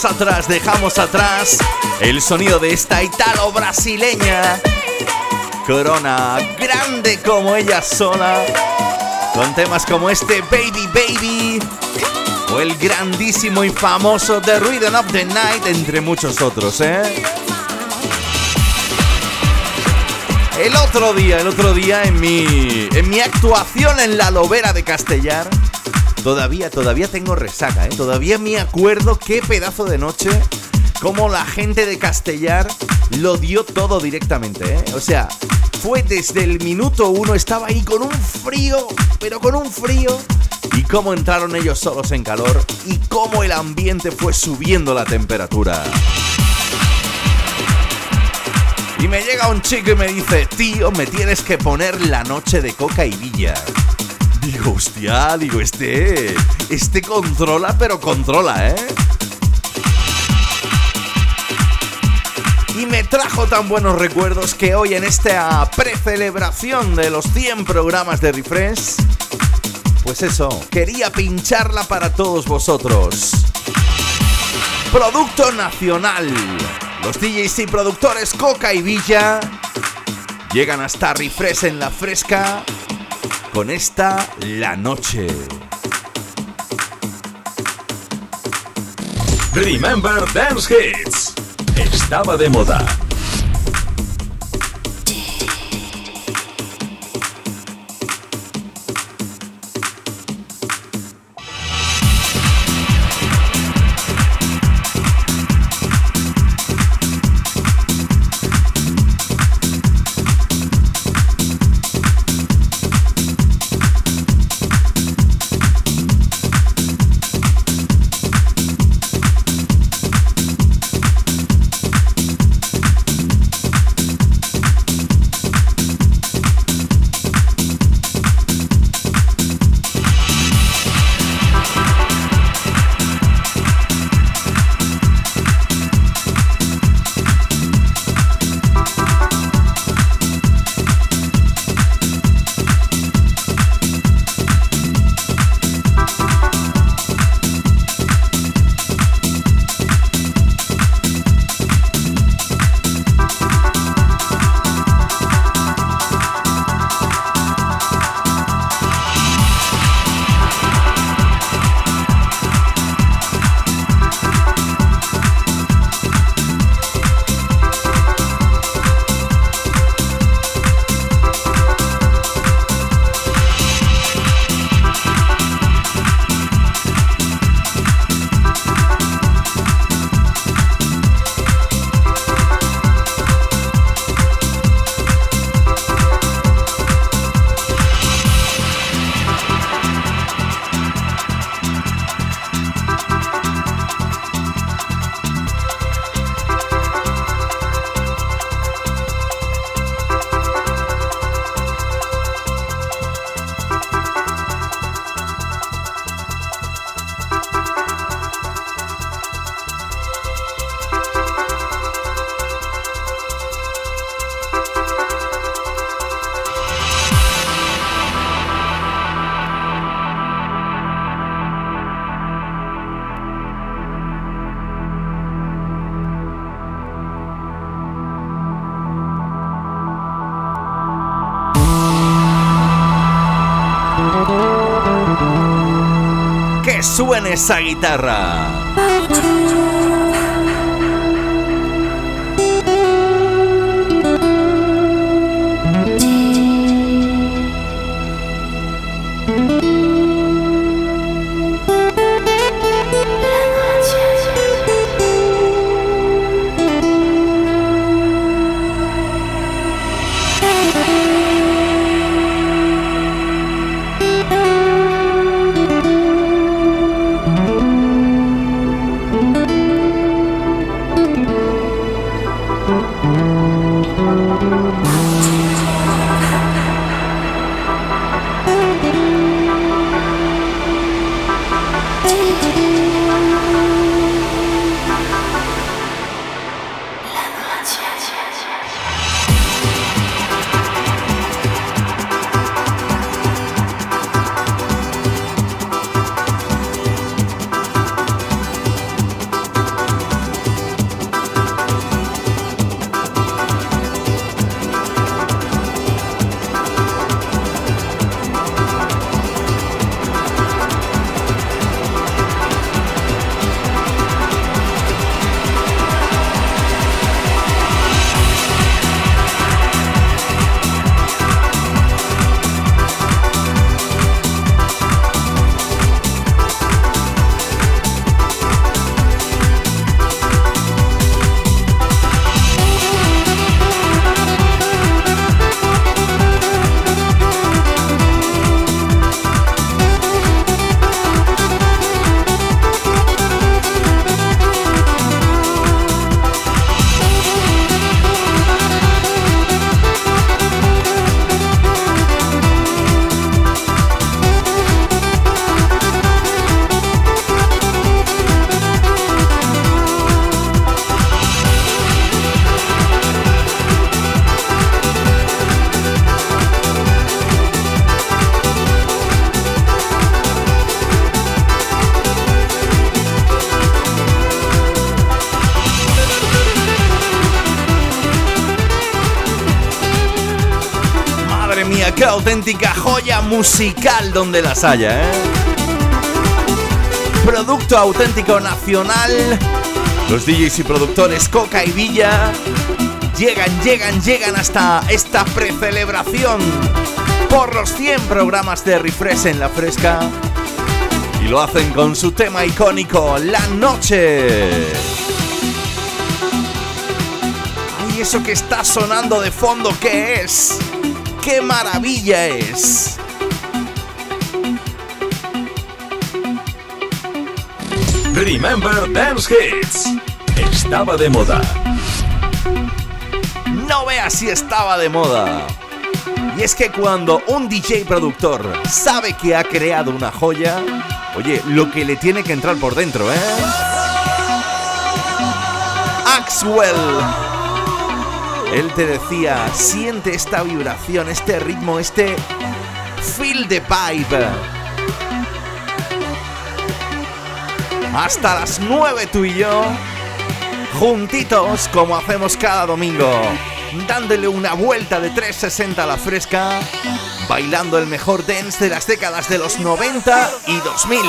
Dejamos atrás, dejamos atrás el sonido de esta italo brasileña. Corona, grande como ella sola. Con temas como este Baby Baby. O el grandísimo y famoso The Rhythm of the Night, entre muchos otros, ¿eh? El otro día, el otro día en mi, en mi actuación en la Lobera de Castellar, todavía, todavía tengo resaca, ¿eh? Todavía me acuerdo qué pedazo de noche, cómo la gente de Castellar lo dio todo directamente, ¿eh? O sea, fue desde el minuto uno, estaba ahí con un frío, pero con un frío. Y cómo entraron ellos solos en calor y cómo el ambiente fue subiendo la temperatura. Y me llega un chico y me dice, tío, me tienes que poner la noche de coca y villa. Digo, hostia, digo, este, este controla, pero controla, ¿eh? Y me trajo tan buenos recuerdos que hoy en esta precelebración de los 100 programas de Refresh, pues eso, quería pincharla para todos vosotros. Producto nacional. Los DJs y productores Coca y Villa llegan hasta Refresh en la fresca con esta La Noche. Remember Dance Hits. Estaba de moda. Esa guitarra. Auténtica joya musical donde las haya, ¿eh? Producto auténtico nacional. Los DJs y productores Coca y Villa llegan, llegan, llegan hasta esta precelebración por los 100 programas de Refresh en la Fresca. Y lo hacen con su tema icónico, La Noche. Eso que está sonando de fondo, ¿qué es? ¡Qué maravilla es! Remember Dance Hits. Estaba de moda. No veas si estaba de moda. Y es que cuando un DJ productor sabe que ha creado una joya, oye, lo que le tiene que entrar por dentro, ¿eh? Axwell. Él te decía, siente esta vibración, este ritmo, este feel the vibe. Hasta las 9 tú y yo, juntitos como hacemos cada domingo, dándole una vuelta de 360 a la fresca, bailando el mejor dance de las décadas de los 90 y 2000.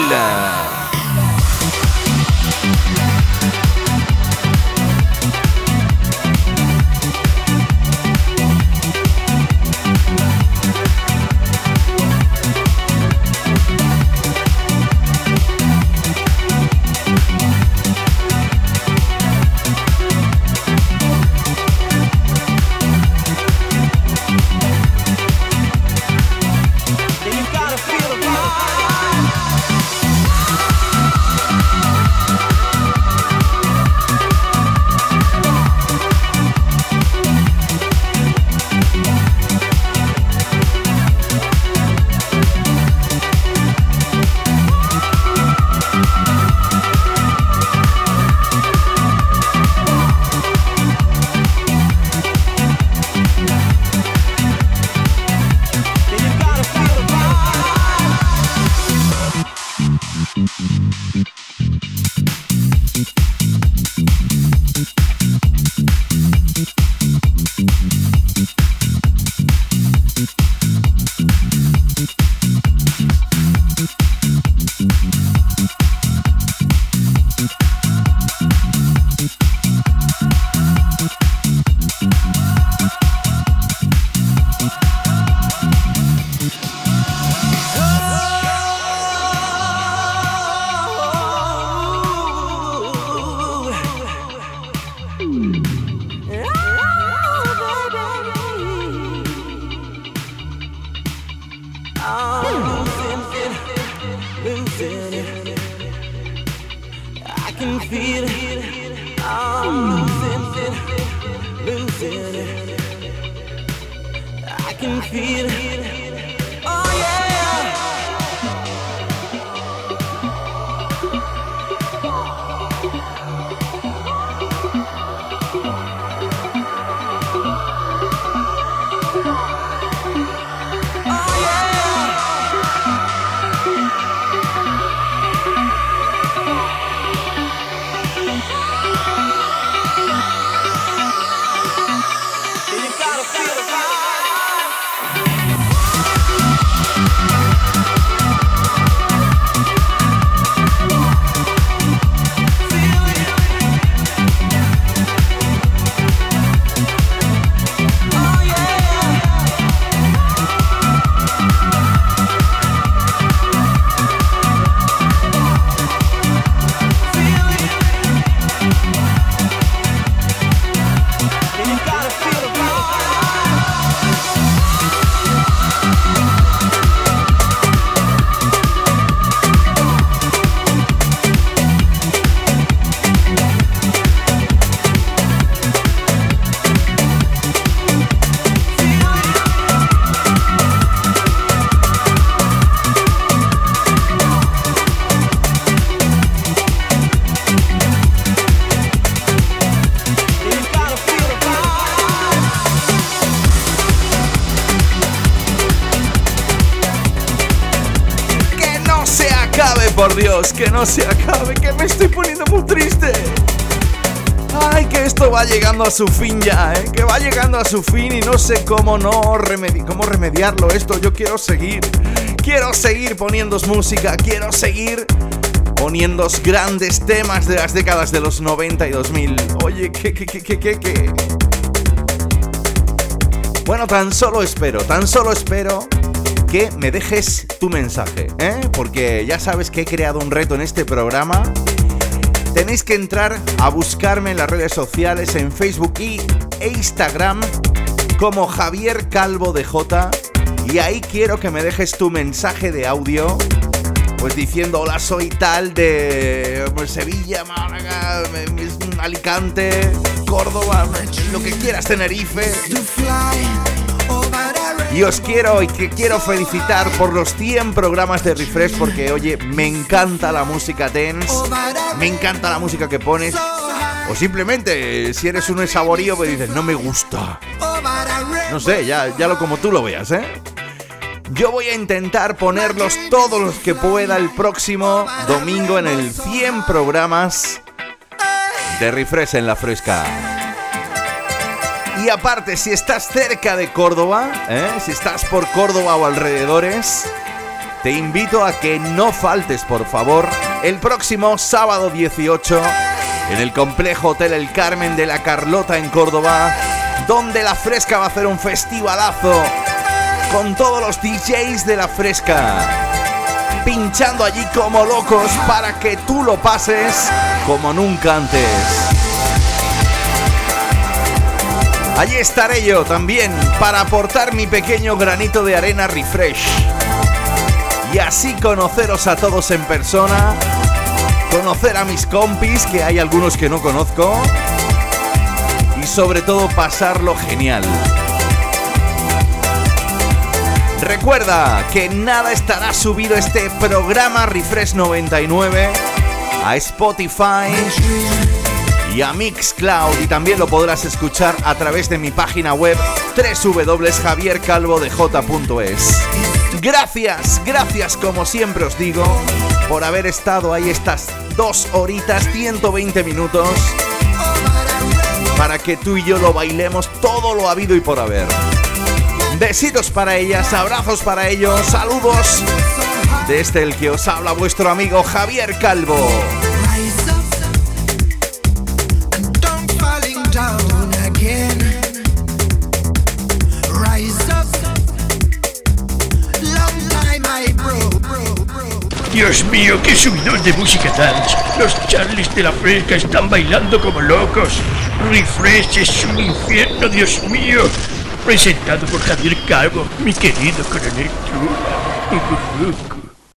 Que no se acabe, que me estoy poniendo muy triste. Ay, que esto va llegando a su fin ya, ¿eh? Que va llegando a su fin y no sé cómo no remedi cómo remediarlo esto. Yo quiero seguir. Quiero seguir poniendo música. Quiero seguir poniendo grandes temas de las décadas de los 90 y 2000. Oye, ¿qué, qué, qué, qué, qué, qué? Bueno, tan solo espero, tan solo espero que me dejes tu mensaje, ¿eh? Porque ya sabes que he creado un reto en este programa tenéis que entrar a buscarme en las redes sociales, en Facebook y, e Instagram, como Javier Calvo de J. Y ahí quiero que me dejes tu mensaje de audio, pues diciendo, hola, soy tal de pues, Sevilla, Málaga, Alicante, Córdoba, lo que quieras, Tenerife. Y os quiero y que quiero felicitar por los 100 programas de Refresh porque oye, me encanta la música dance, me encanta la música que pones. O simplemente, si eres un saborío, pues dices, no me gusta. No sé, ya, ya lo como tú lo veas, ¿eh? Yo voy a intentar ponerlos todos los que pueda el próximo domingo en el 100 programas de Refresh en la Fresca. Y aparte, si estás cerca de Córdoba, ¿eh? si estás por Córdoba o alrededores, te invito a que no faltes, por favor, el próximo sábado 18 en el complejo Hotel El Carmen de la Carlota en Córdoba, donde la Fresca va a hacer un festivalazo con todos los DJs de la Fresca, pinchando allí como locos para que tú lo pases como nunca antes. Allí estaré yo también para aportar mi pequeño granito de arena refresh. Y así conoceros a todos en persona, conocer a mis compis, que hay algunos que no conozco, y sobre todo pasarlo genial. Recuerda que nada estará subido este programa Refresh 99 a Spotify y a Mixcloud y también lo podrás escuchar a través de mi página web www.javiercalvodej.es. Gracias, gracias como siempre os digo por haber estado ahí estas dos horitas, 120 minutos para que tú y yo lo bailemos todo lo habido y por haber. Besitos para ellas, abrazos para ellos, saludos de este el que os habla vuestro amigo Javier Calvo. Dios mío, qué subidón de música dance. Los Charlies de la Fresca están bailando como locos. Refresh es un infierno, Dios mío. Presentado por Javier Calvo, mi querido coronel.